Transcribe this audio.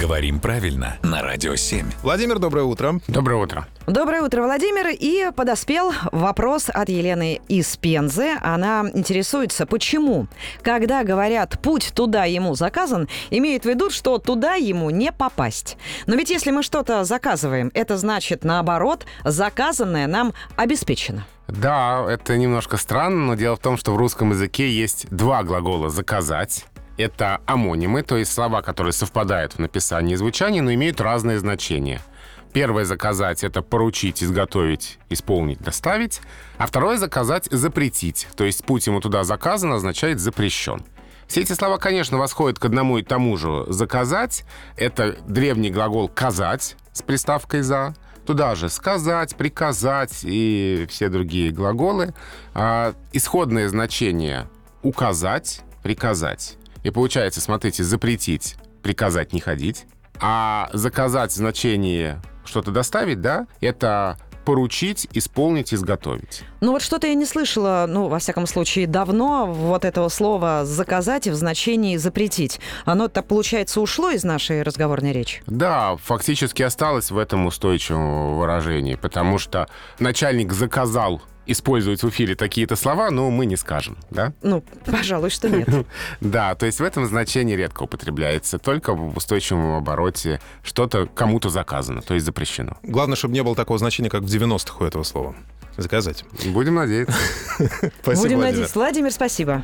Говорим правильно на Радио 7. Владимир, доброе утро. Доброе утро. Доброе утро, Владимир. И подоспел вопрос от Елены из Пензы. Она интересуется, почему, когда говорят «путь туда ему заказан», имеют в виду, что туда ему не попасть. Но ведь если мы что-то заказываем, это значит, наоборот, заказанное нам обеспечено. Да, это немножко странно, но дело в том, что в русском языке есть два глагола «заказать». Это амонимы, то есть слова, которые совпадают в написании и звучании, но имеют разные значения. Первое «заказать» — это поручить, изготовить, исполнить, доставить. А второе «заказать» — запретить. То есть путь ему туда заказан означает «запрещен». Все эти слова, конечно, восходят к одному и тому же «заказать». Это древний глагол «казать» с приставкой «за». Туда же сказать, приказать и все другие глаголы. А исходное значение указать, приказать. И получается, смотрите, запретить, приказать не ходить. А заказать в значении что-то доставить, да, это поручить, исполнить, изготовить. Ну вот что-то я не слышала, ну, во всяком случае, давно вот этого слова «заказать» в значении «запретить». Оно так, получается, ушло из нашей разговорной речи? Да, фактически осталось в этом устойчивом выражении, потому что начальник заказал использовать в эфире такие-то слова, но мы не скажем, да? Ну, пожалуй, что нет. Да, то есть в этом значении редко употребляется, только в устойчивом обороте что-то кому-то заказано, то есть запрещено. Главное, чтобы не было такого значения, как в 90-х у этого слова. Заказать. Будем надеяться. Спасибо, Будем надеяться. Владимир, спасибо.